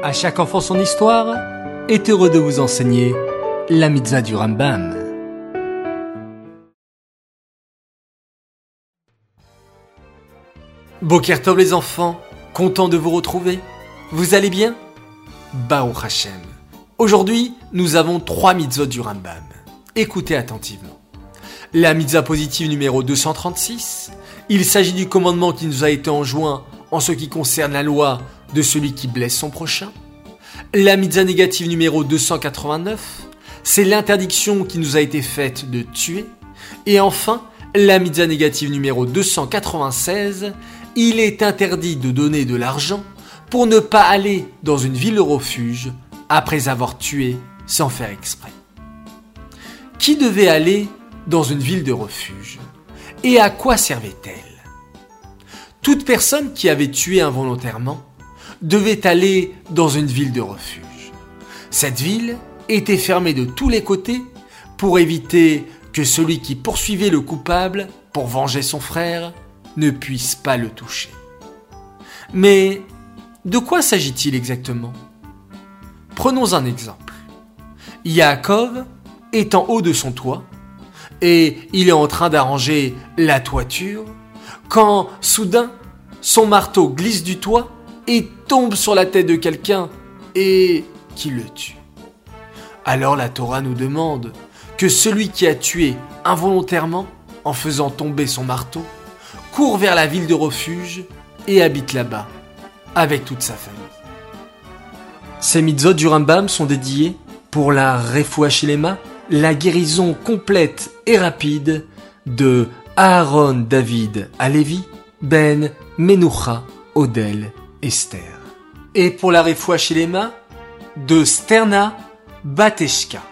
À chaque enfant son histoire est heureux de vous enseigner la mitzvah du Rambam. Bokertov les enfants, content de vous retrouver. Vous allez bien? Baruch Hashem. Aujourd'hui, nous avons trois mitzvot du Rambam. Écoutez attentivement. La mitzvah positive numéro 236, il s'agit du commandement qui nous a été enjoint en ce qui concerne la loi de celui qui blesse son prochain. La mitzvah négative numéro 289, c'est l'interdiction qui nous a été faite de tuer. Et enfin, la mitzvah négative numéro 296, il est interdit de donner de l'argent pour ne pas aller dans une ville de refuge après avoir tué sans faire exprès. Qui devait aller dans une ville de refuge Et à quoi servait-elle? Toute personne qui avait tué involontairement devait aller dans une ville de refuge. Cette ville était fermée de tous les côtés pour éviter que celui qui poursuivait le coupable pour venger son frère ne puisse pas le toucher. Mais de quoi s'agit-il exactement? Prenons un exemple. Yaakov est en haut de son toit et il est en train d'arranger la toiture quand soudain son marteau glisse du toit et tombe sur la tête de quelqu'un et qui le tue. Alors la Torah nous demande que celui qui a tué involontairement en faisant tomber son marteau court vers la ville de refuge et habite là-bas avec toute sa famille. Ces mitzvot du Rambam sont dédiés pour la Refuachilema, la guérison complète et rapide de Aaron David Alevi, Ben Menucha Odel Esther. Et pour la Refuachilema, de Sterna Bateshka.